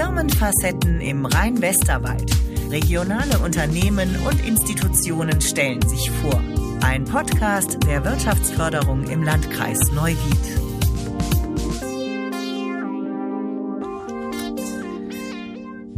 Firmenfacetten im Rhein-Westerwald. Regionale Unternehmen und Institutionen stellen sich vor. Ein Podcast der Wirtschaftsförderung im Landkreis Neuwied.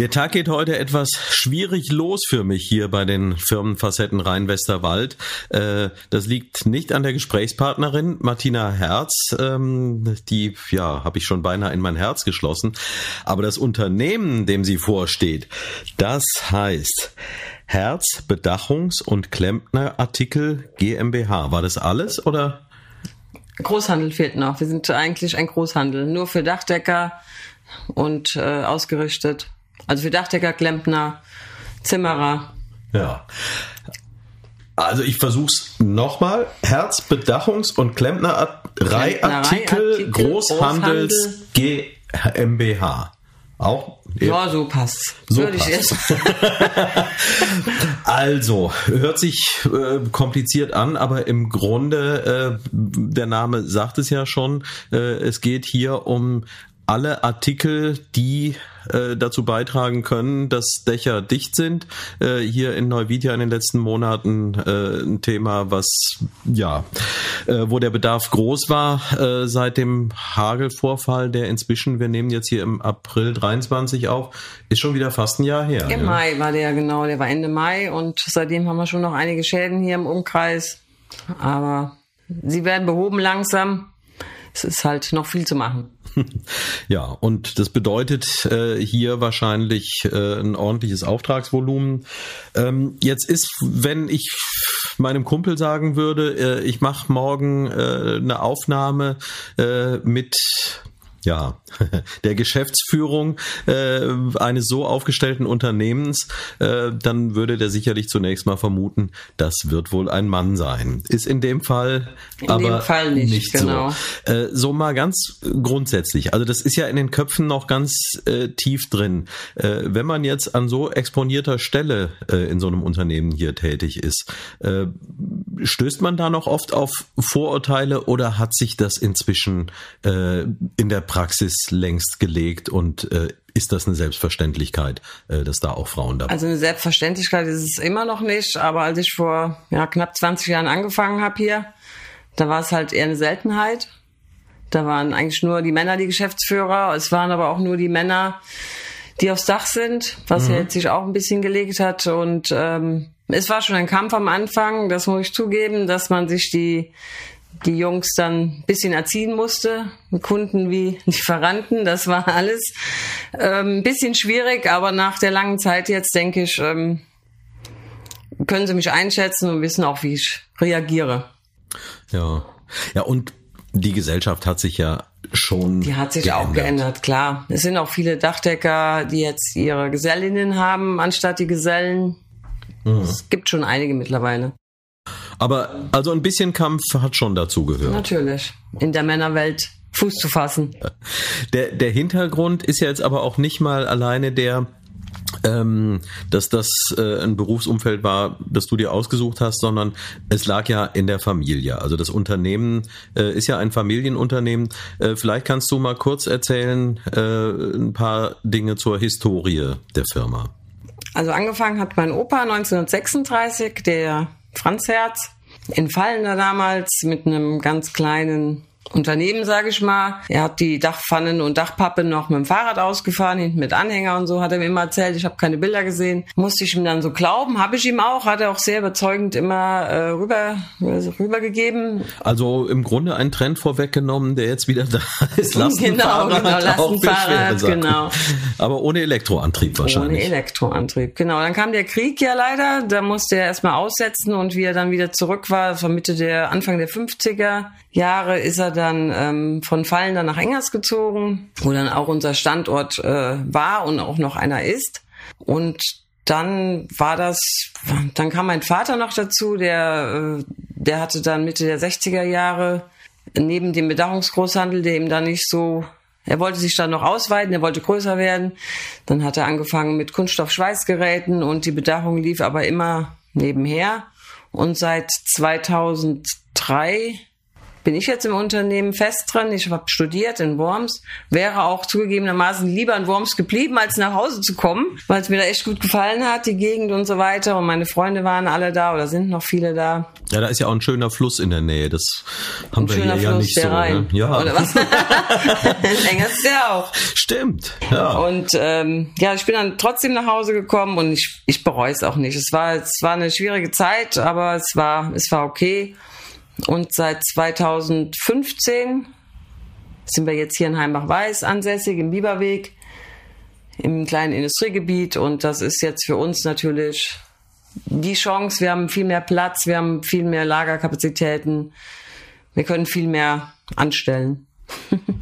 Der Tag geht heute etwas schwierig los für mich hier bei den Firmenfacetten Rhein-Westerwald. Äh, das liegt nicht an der Gesprächspartnerin Martina Herz, ähm, die ja habe ich schon beinahe in mein Herz geschlossen. Aber das Unternehmen, dem sie vorsteht, das heißt Herz Bedachungs- und Klempnerartikel GmbH. War das alles oder? Großhandel fehlt noch. Wir sind eigentlich ein Großhandel, nur für Dachdecker und äh, ausgerichtet. Also für Dachdecker, Klempner, Zimmerer. Ja. Also ich versuch's nochmal. Herzbedachungs- und Klempnerei-Artikel Großhandels GmbH. Auch? Ja, so passt. So Würde passt. also, hört sich äh, kompliziert an, aber im Grunde, äh, der Name sagt es ja schon, äh, es geht hier um alle Artikel, die äh, dazu beitragen können, dass Dächer dicht sind. Äh, hier in Neuwied ja in den letzten Monaten äh, ein Thema, was ja, äh, wo der Bedarf groß war äh, seit dem Hagelvorfall, der inzwischen, wir nehmen jetzt hier im April 23 auf, ist schon wieder fast ein Jahr her. Im ja. Mai war der genau, der war Ende Mai und seitdem haben wir schon noch einige Schäden hier im Umkreis, aber sie werden behoben langsam. Es ist halt noch viel zu machen. Ja, und das bedeutet äh, hier wahrscheinlich äh, ein ordentliches Auftragsvolumen. Ähm, jetzt ist, wenn ich meinem Kumpel sagen würde, äh, ich mache morgen äh, eine Aufnahme äh, mit ja, der Geschäftsführung äh, eines so aufgestellten Unternehmens, äh, dann würde der sicherlich zunächst mal vermuten, das wird wohl ein Mann sein. Ist in dem Fall in aber dem Fall nicht, nicht genau. so. Äh, so mal ganz grundsätzlich. Also das ist ja in den Köpfen noch ganz äh, tief drin. Äh, wenn man jetzt an so exponierter Stelle äh, in so einem Unternehmen hier tätig ist, äh, stößt man da noch oft auf Vorurteile oder hat sich das inzwischen äh, in der Praxis längst gelegt und äh, ist das eine Selbstverständlichkeit, äh, dass da auch Frauen dabei sind? Also eine Selbstverständlichkeit ist es immer noch nicht, aber als ich vor ja, knapp 20 Jahren angefangen habe hier, da war es halt eher eine Seltenheit. Da waren eigentlich nur die Männer die Geschäftsführer, es waren aber auch nur die Männer, die aufs Dach sind, was mhm. ja jetzt sich auch ein bisschen gelegt hat. Und ähm, es war schon ein Kampf am Anfang, das muss ich zugeben, dass man sich die die Jungs dann ein bisschen erziehen musste, Kunden wie Lieferanten, das war alles ähm, ein bisschen schwierig, aber nach der langen Zeit jetzt denke ich, ähm, können sie mich einschätzen und wissen auch, wie ich reagiere. Ja, ja und die Gesellschaft hat sich ja schon. Die hat sich geändert. auch geändert, klar. Es sind auch viele Dachdecker, die jetzt ihre Gesellinnen haben, anstatt die Gesellen. Mhm. Es gibt schon einige mittlerweile. Aber also ein bisschen Kampf hat schon dazu gehört. Natürlich. In der Männerwelt Fuß zu fassen. Der, der Hintergrund ist ja jetzt aber auch nicht mal alleine der, ähm, dass das äh, ein Berufsumfeld war, das du dir ausgesucht hast, sondern es lag ja in der Familie. Also das Unternehmen äh, ist ja ein Familienunternehmen. Äh, vielleicht kannst du mal kurz erzählen äh, ein paar Dinge zur Historie der Firma. Also angefangen hat mein Opa 1936, der Franz Herz in Fallender damals mit einem ganz kleinen Unternehmen, sage ich mal. Er hat die Dachpfannen und Dachpappe noch mit dem Fahrrad ausgefahren, hinten mit Anhänger und so, hat er mir immer erzählt. Ich habe keine Bilder gesehen. Musste ich ihm dann so glauben, habe ich ihm auch, hat er auch sehr überzeugend immer äh, rüber also rübergegeben. Also im Grunde ein Trend vorweggenommen, der jetzt wieder da ist. Lastenfahrrad genau, genau, Lastenfahrrad, genau. Aber ohne Elektroantrieb wahrscheinlich. Ohne Elektroantrieb, genau. Dann kam der Krieg ja leider, da musste er erstmal aussetzen und wie er dann wieder zurück war, das war Mitte der, Anfang der 50er Jahre, ist er dann ähm, von Fallen dann nach Engers gezogen, wo dann auch unser Standort äh, war und auch noch einer ist. Und dann war das, dann kam mein Vater noch dazu, der, äh, der hatte dann Mitte der 60er Jahre neben dem Bedachungsgroßhandel, der ihm dann nicht so, er wollte sich dann noch ausweiten, er wollte größer werden. Dann hat er angefangen mit Kunststoff-Schweißgeräten und die Bedachung lief aber immer nebenher. Und seit 2003 bin ich jetzt im Unternehmen fest drin. Ich habe studiert in Worms, wäre auch zugegebenermaßen lieber in Worms geblieben, als nach Hause zu kommen, weil es mir da echt gut gefallen hat, die Gegend und so weiter. Und meine Freunde waren alle da oder sind noch viele da. Ja, da ist ja auch ein schöner Fluss in der Nähe. Das haben ein wir hier Fluss, ja nicht so. Rhein. Ne? Ja. Oder was? Enger ist der auch. Stimmt. Ja. Und ähm, ja, ich bin dann trotzdem nach Hause gekommen und ich, ich bereue es auch nicht. Es war, es war eine schwierige Zeit, aber es war, es war okay. Und seit 2015 sind wir jetzt hier in Heimbach-Weiß ansässig, im Biberweg, im kleinen Industriegebiet. Und das ist jetzt für uns natürlich die Chance. Wir haben viel mehr Platz, wir haben viel mehr Lagerkapazitäten, wir können viel mehr anstellen.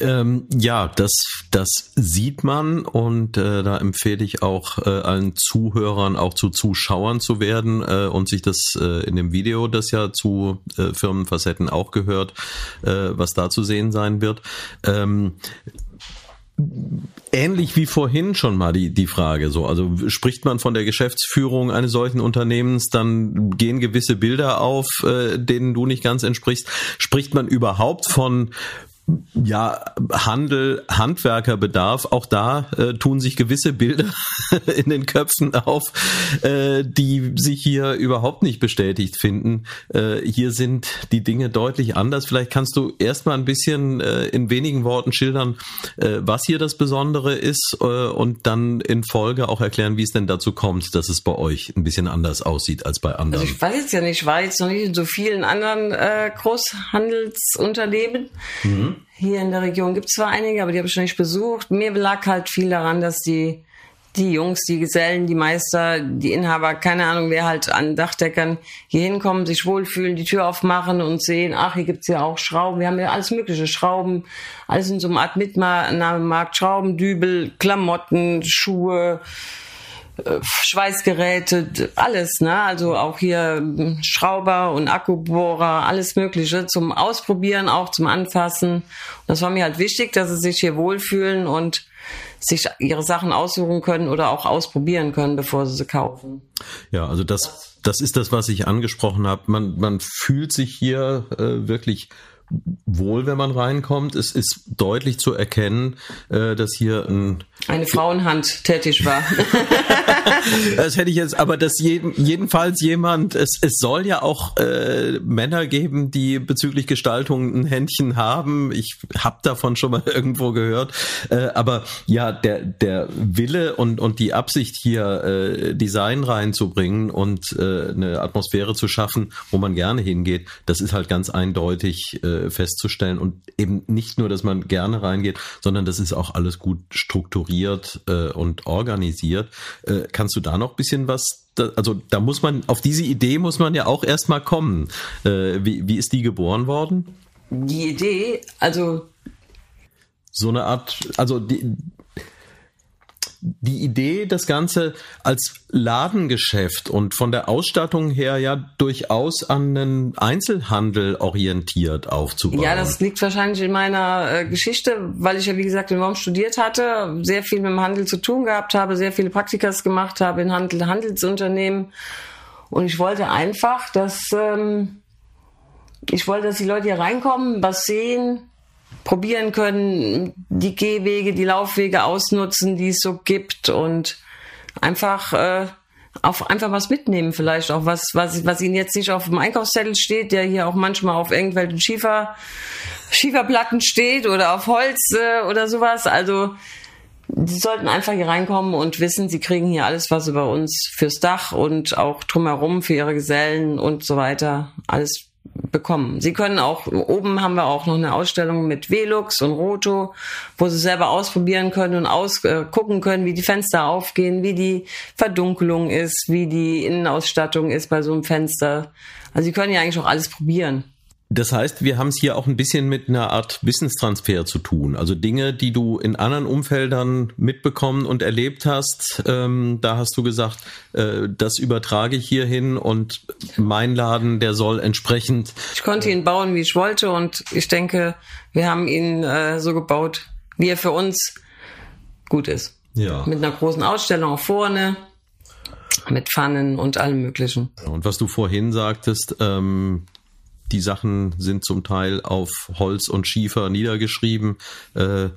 ähm, ja, das, das sieht man und äh, da empfehle ich auch äh, allen Zuhörern auch zu Zuschauern zu werden äh, und sich das äh, in dem Video, das ja zu äh, Firmenfacetten auch gehört, äh, was da zu sehen sein wird. Ähm, ähnlich wie vorhin schon mal die, die Frage so. Also spricht man von der Geschäftsführung eines solchen Unternehmens, dann gehen gewisse Bilder auf, äh, denen du nicht ganz entsprichst. Spricht man überhaupt von ja, Handel, Handwerkerbedarf, auch da äh, tun sich gewisse Bilder in den Köpfen auf, äh, die sich hier überhaupt nicht bestätigt finden. Äh, hier sind die Dinge deutlich anders. Vielleicht kannst du erstmal ein bisschen äh, in wenigen Worten schildern, äh, was hier das Besondere ist äh, und dann in Folge auch erklären, wie es denn dazu kommt, dass es bei euch ein bisschen anders aussieht als bei anderen. Also ich weiß jetzt ja nicht, ich war jetzt noch nicht in so vielen anderen äh, Großhandelsunternehmen. Mhm. Hier in der Region gibt es zwar einige, aber die habe ich noch nicht besucht. Mir lag halt viel daran, dass die, die Jungs, die Gesellen, die Meister, die Inhaber, keine Ahnung, wer halt an Dachdeckern hier hinkommen, sich wohlfühlen, die Tür aufmachen und sehen, ach, hier gibt's ja auch Schrauben. Wir haben ja alles mögliche Schrauben, alles in so einer Art Mitnahmemarkt, Schrauben, Dübel, Klamotten, Schuhe, Schweißgeräte, alles, ne? Also auch hier hm, Schrauber und Akkubohrer, alles Mögliche zum Ausprobieren, auch zum Anfassen. das war mir halt wichtig, dass sie sich hier wohlfühlen und sich ihre Sachen aussuchen können oder auch ausprobieren können, bevor sie sie kaufen. Ja, also das, das ist das, was ich angesprochen habe. Man, man fühlt sich hier äh, wirklich wohl, wenn man reinkommt. Es ist deutlich zu erkennen, äh, dass hier ein eine Frauenhand tätig war. das hätte ich jetzt, aber dass jeden, jedenfalls jemand, es, es soll ja auch äh, Männer geben, die bezüglich Gestaltung ein Händchen haben. Ich habe davon schon mal irgendwo gehört. Äh, aber ja, der, der Wille und, und die Absicht hier äh, Design reinzubringen und äh, eine Atmosphäre zu schaffen, wo man gerne hingeht, das ist halt ganz eindeutig äh, festzustellen. Und eben nicht nur, dass man gerne reingeht, sondern das ist auch alles gut strukturiert äh, und organisiert. Äh, kannst du da noch bisschen was da, also da muss man, auf diese Idee muss man ja auch erstmal kommen. Äh, wie, wie ist die geboren worden? Die Idee, also so eine Art, also die, die Idee, das Ganze als Ladengeschäft und von der Ausstattung her ja durchaus an den Einzelhandel orientiert aufzubauen. Ja, das liegt wahrscheinlich in meiner äh, Geschichte, weil ich ja, wie gesagt, in Worms studiert hatte, sehr viel mit dem Handel zu tun gehabt habe, sehr viele Praktikas gemacht habe in Handel, Handelsunternehmen. Und ich wollte einfach, dass, ähm, ich wollte, dass die Leute hier reinkommen, was sehen, probieren können, die Gehwege, die Laufwege ausnutzen, die es so gibt und einfach äh, auf einfach was mitnehmen, vielleicht auch was, was, was ihnen jetzt nicht auf dem Einkaufszettel steht, der hier auch manchmal auf irgendwelchen Schiefer, Schieferplatten steht oder auf Holz äh, oder sowas. Also die sollten einfach hier reinkommen und wissen, sie kriegen hier alles, was über uns fürs Dach und auch drumherum für ihre Gesellen und so weiter alles bekommen. Sie können auch, oben haben wir auch noch eine Ausstellung mit Velux und Roto, wo Sie selber ausprobieren können und aus, äh, können, wie die Fenster aufgehen, wie die Verdunkelung ist, wie die Innenausstattung ist bei so einem Fenster. Also Sie können ja eigentlich auch alles probieren. Das heißt, wir haben es hier auch ein bisschen mit einer Art Wissenstransfer zu tun. Also Dinge, die du in anderen Umfeldern mitbekommen und erlebt hast, ähm, da hast du gesagt, äh, das übertrage ich hier hin und mein Laden, der soll entsprechend. Ich konnte ihn bauen, wie ich wollte und ich denke, wir haben ihn äh, so gebaut, wie er für uns gut ist. Ja. Mit einer großen Ausstellung vorne, mit Pfannen und allem Möglichen. Und was du vorhin sagtest, ähm, die Sachen sind zum Teil auf Holz und Schiefer niedergeschrieben. Äh,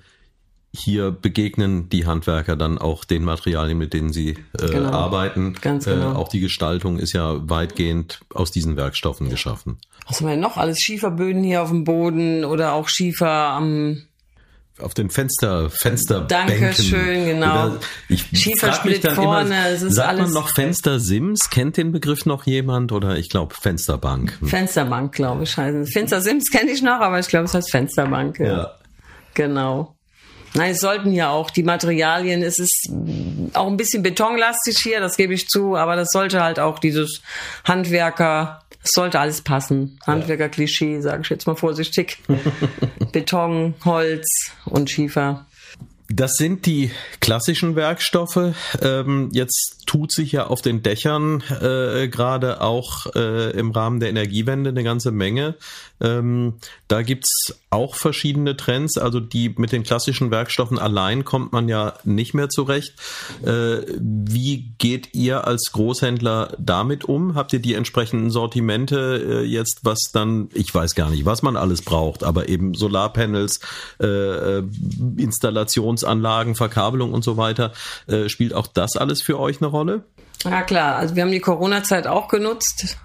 hier begegnen die Handwerker dann auch den Materialien, mit denen sie äh, genau. arbeiten. Ganz genau. Äh, auch die Gestaltung ist ja weitgehend aus diesen Werkstoffen geschaffen. Was haben wir denn noch? Alles Schieferböden hier auf dem Boden oder auch Schiefer am auf den Fenster, Fensterbänken. Dankeschön, genau. Oder ich Schiefersplit vorne, immer, es ist sagt alles. man noch Fenstersims? Kennt den Begriff noch jemand? Oder ich glaube Fensterbank. Fensterbank, glaube ich. Fenstersims kenne ich noch, aber ich glaube, es heißt Fensterbank. Ja. ja. Genau. Nein, es sollten ja auch die Materialien, es ist auch ein bisschen betonlastig hier, das gebe ich zu, aber das sollte halt auch dieses Handwerker, es sollte alles passen. Handwerker-Klischee, sage ich jetzt mal vorsichtig. Beton, Holz und Schiefer. Das sind die klassischen Werkstoffe. Ähm, jetzt tut sich ja auf den Dächern äh, gerade auch äh, im Rahmen der Energiewende eine ganze Menge. Ähm, da gibt's auch verschiedene Trends. Also die mit den klassischen Werkstoffen allein kommt man ja nicht mehr zurecht. Äh, wie geht ihr als Großhändler damit um? Habt ihr die entsprechenden Sortimente jetzt, was dann, ich weiß gar nicht, was man alles braucht, aber eben Solarpanels, äh, Installationsanlagen, Verkabelung und so weiter. Äh, spielt auch das alles für euch eine Rolle? Ja klar, also wir haben die Corona-Zeit auch genutzt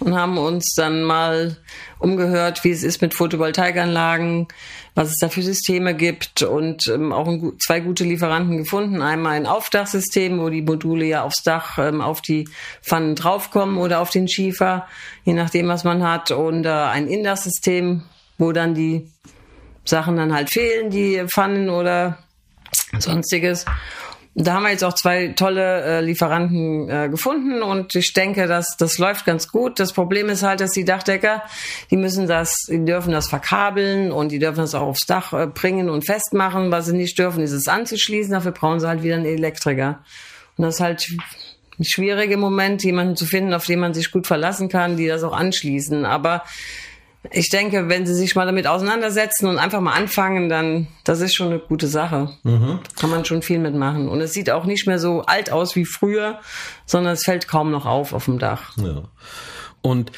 und haben uns dann mal umgehört, wie es ist mit Photovoltaikanlagen, was es da für Systeme gibt und ähm, auch ein, zwei gute Lieferanten gefunden. Einmal ein Aufdachsystem, wo die Module ja aufs Dach ähm, auf die Pfannen draufkommen oder auf den Schiefer, je nachdem, was man hat. Und äh, ein Indachsystem, wo dann die Sachen dann halt fehlen, die Pfannen oder sonstiges. Da haben wir jetzt auch zwei tolle äh, Lieferanten äh, gefunden und ich denke, dass das läuft ganz gut. Das Problem ist halt, dass die Dachdecker, die müssen das, die dürfen das verkabeln und die dürfen das auch aufs Dach äh, bringen und festmachen. Was sie nicht dürfen, ist es anzuschließen. Dafür brauchen sie halt wieder einen Elektriker. Und das ist halt schwierig im Moment, jemanden zu finden, auf den man sich gut verlassen kann, die das auch anschließen. Aber ich denke, wenn sie sich mal damit auseinandersetzen und einfach mal anfangen, dann das ist schon eine gute Sache. Mhm. Kann man schon viel mitmachen. Und es sieht auch nicht mehr so alt aus wie früher, sondern es fällt kaum noch auf auf dem Dach. Ja. Und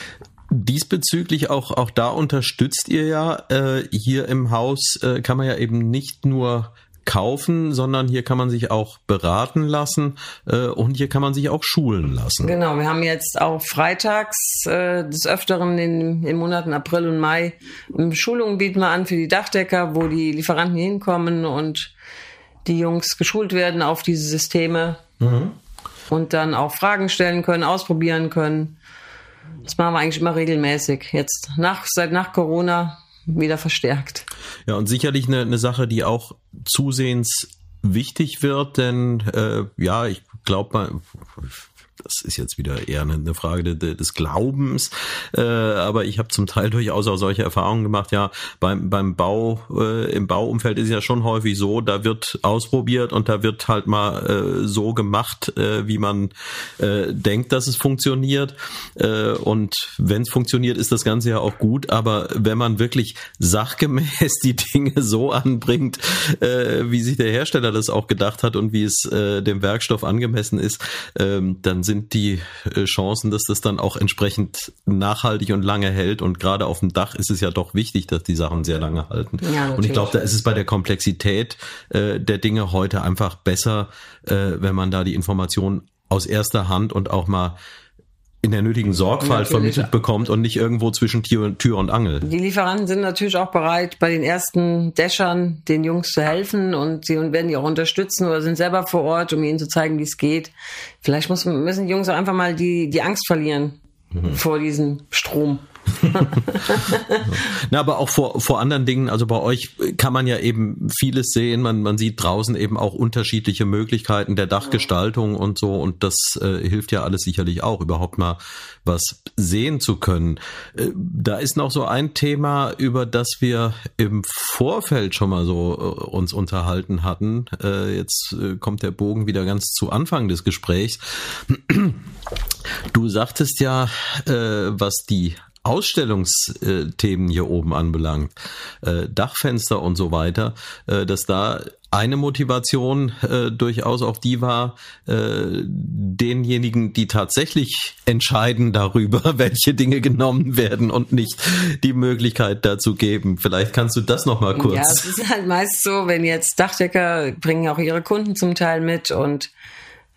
Diesbezüglich auch, auch da unterstützt ihr ja äh, hier im Haus, äh, kann man ja eben nicht nur kaufen, sondern hier kann man sich auch beraten lassen äh, und hier kann man sich auch schulen lassen. Genau, wir haben jetzt auch freitags äh, des Öfteren in den Monaten April und Mai Schulungen bieten wir an für die Dachdecker, wo die Lieferanten hinkommen und die Jungs geschult werden auf diese Systeme mhm. und dann auch Fragen stellen können, ausprobieren können. Das machen wir eigentlich immer regelmäßig. Jetzt nach, seit nach Corona wieder verstärkt. Ja, und sicherlich eine, eine Sache, die auch zusehends wichtig wird, denn äh, ja, ich glaube, das ist jetzt wieder eher eine, Frage des Glaubens, äh, aber ich habe zum Teil durchaus auch solche Erfahrungen gemacht. Ja, beim beim Bau äh, im Bauumfeld ist ja schon häufig so, da wird ausprobiert und da wird halt mal äh, so gemacht, wie man denkt, dass es funktioniert. Und wenn es funktioniert, ist das Ganze ja auch gut. Aber wenn man wirklich sachgemäß die Dinge so anbringt, wie sich der Hersteller das auch gedacht hat und wie es dem Werkstoff angemessen ist, äh, dann sind die äh, Chancen, dass das dann auch entsprechend nachhaltig und lange hält. Und gerade auf dem Dach ist es ja doch wichtig, dass die Sachen sehr lange halten. Ja, und ich glaube, da ist es bei der Komplexität äh, der Dinge heute einfach besser, äh, wenn man da die Informationen aus erster Hand und auch mal in der nötigen Sorgfalt natürlich. vermittelt bekommt und nicht irgendwo zwischen Tür, Tür und Angel. Die Lieferanten sind natürlich auch bereit, bei den ersten Dächern den Jungs zu helfen und sie werden die auch unterstützen oder sind selber vor Ort, um ihnen zu zeigen, wie es geht. Vielleicht muss, müssen die Jungs auch einfach mal die, die Angst verlieren mhm. vor diesem Strom. Na, aber auch vor, vor anderen Dingen, also bei euch kann man ja eben vieles sehen. Man, man sieht draußen eben auch unterschiedliche Möglichkeiten der Dachgestaltung und so. Und das äh, hilft ja alles sicherlich auch, überhaupt mal was sehen zu können. Äh, da ist noch so ein Thema, über das wir im Vorfeld schon mal so äh, uns unterhalten hatten. Äh, jetzt äh, kommt der Bogen wieder ganz zu Anfang des Gesprächs. Du sagtest ja, äh, was die Ausstellungsthemen hier oben anbelangt, äh, Dachfenster und so weiter, äh, dass da eine Motivation äh, durchaus auch die war, äh, denjenigen, die tatsächlich entscheiden darüber, welche Dinge genommen werden und nicht die Möglichkeit dazu geben. Vielleicht kannst du das noch mal kurz. Ja, es ist halt meist so, wenn jetzt Dachdecker bringen auch ihre Kunden zum Teil mit und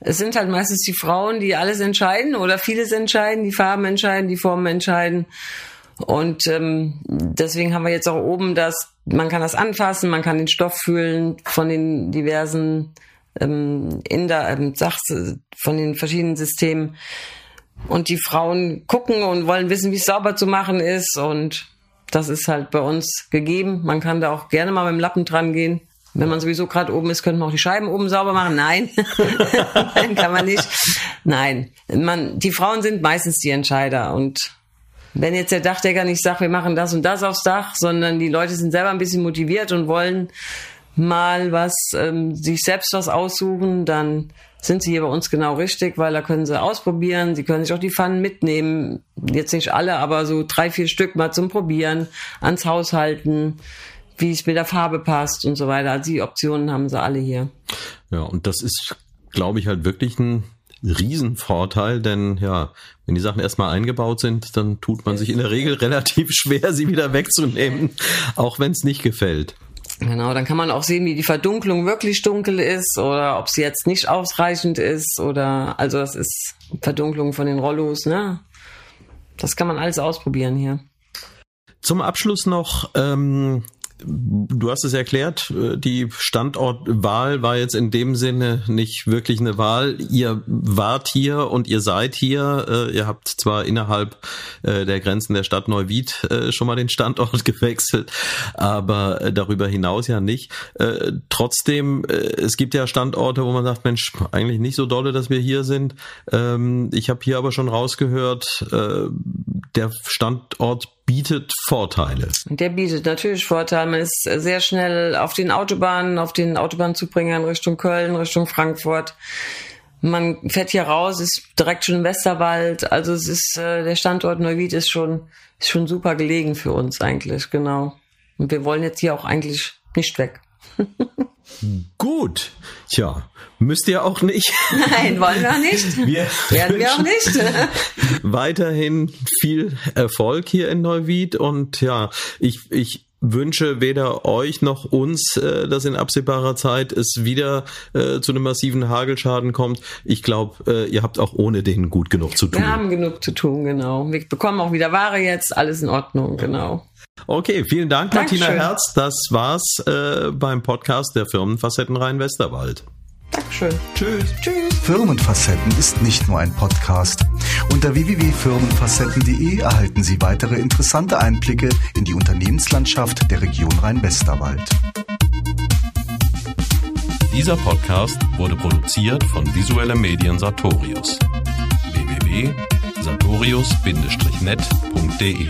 es sind halt meistens die Frauen, die alles entscheiden oder vieles entscheiden, die Farben entscheiden, die Formen entscheiden. Und ähm, deswegen haben wir jetzt auch oben das, man kann das anfassen, man kann den Stoff fühlen von den diversen ähm, in der ähm, Sachse, von den verschiedenen Systemen. Und die Frauen gucken und wollen wissen, wie es sauber zu machen ist. Und das ist halt bei uns gegeben. Man kann da auch gerne mal mit dem Lappen dran gehen. Wenn man sowieso gerade oben ist, könnte man auch die Scheiben oben sauber machen. Nein, nein, kann man nicht. Nein, man, die Frauen sind meistens die Entscheider und wenn jetzt der Dachdecker nicht sagt, wir machen das und das aufs Dach, sondern die Leute sind selber ein bisschen motiviert und wollen mal was, ähm, sich selbst was aussuchen, dann sind sie hier bei uns genau richtig, weil da können sie ausprobieren. Sie können sich auch die Pfannen mitnehmen. Jetzt nicht alle, aber so drei, vier Stück mal zum Probieren, ans Haus halten wie es mit der Farbe passt und so weiter. Also die Optionen haben sie alle hier. Ja, und das ist, glaube ich, halt wirklich ein Riesenvorteil, denn ja, wenn die Sachen erstmal eingebaut sind, dann tut man sich in der Regel relativ schwer, sie wieder wegzunehmen, auch wenn es nicht gefällt. Genau, dann kann man auch sehen, wie die Verdunklung wirklich dunkel ist oder ob sie jetzt nicht ausreichend ist oder also das ist Verdunklung von den Rollos, ne? Das kann man alles ausprobieren hier. Zum Abschluss noch ähm, Du hast es erklärt, äh, die Standortwahl war jetzt in dem Sinne nicht wirklich eine Wahl. Ihr wart hier und ihr seid hier. Äh, ihr habt zwar innerhalb äh, der Grenzen der Stadt Neuwied schon mal den Standort gewechselt, aber darüber hinaus ja nicht. Trotzdem, es gibt ja Standorte, wo man sagt, Mensch, eigentlich nicht so dolle, dass wir hier sind. Ähm, ich habe hier aber schon rausgehört, der Standort bietet Vorteile. Der bietet natürlich Vorteile. Man ist sehr schnell auf den Autobahnen, auf den Autobahnzubringern Richtung Köln, Richtung Frankfurt. Man fährt hier raus, ist direkt schon im Westerwald. Also es ist äh, der Standort Neuwied ist schon ist schon super gelegen für uns eigentlich, genau. Und wir wollen jetzt hier auch eigentlich nicht weg. Gut. Tja, müsst ihr auch nicht. Nein, wollen wir auch nicht. Wir Werden wir auch nicht. weiterhin viel Erfolg hier in Neuwied und ja, ich, ich wünsche weder euch noch uns, äh, dass in absehbarer Zeit es wieder äh, zu einem massiven Hagelschaden kommt. Ich glaube, äh, ihr habt auch ohne den gut genug zu tun. Wir haben genug zu tun, genau. Wir bekommen auch wieder Ware jetzt, alles in Ordnung, genau. Okay, vielen Dank, Martina Herz. Das war's äh, beim Podcast der Firmenfacetten Rhein-Westerwald. Dankeschön. Tschüss. Tschüss. Firmenfacetten ist nicht nur ein Podcast. Unter www.firmenfacetten.de erhalten Sie weitere interessante Einblicke in die Unternehmenslandschaft der Region Rhein-Westerwald. Dieser Podcast wurde produziert von Visuelle Medien Sartorius. www.sartorius-net.de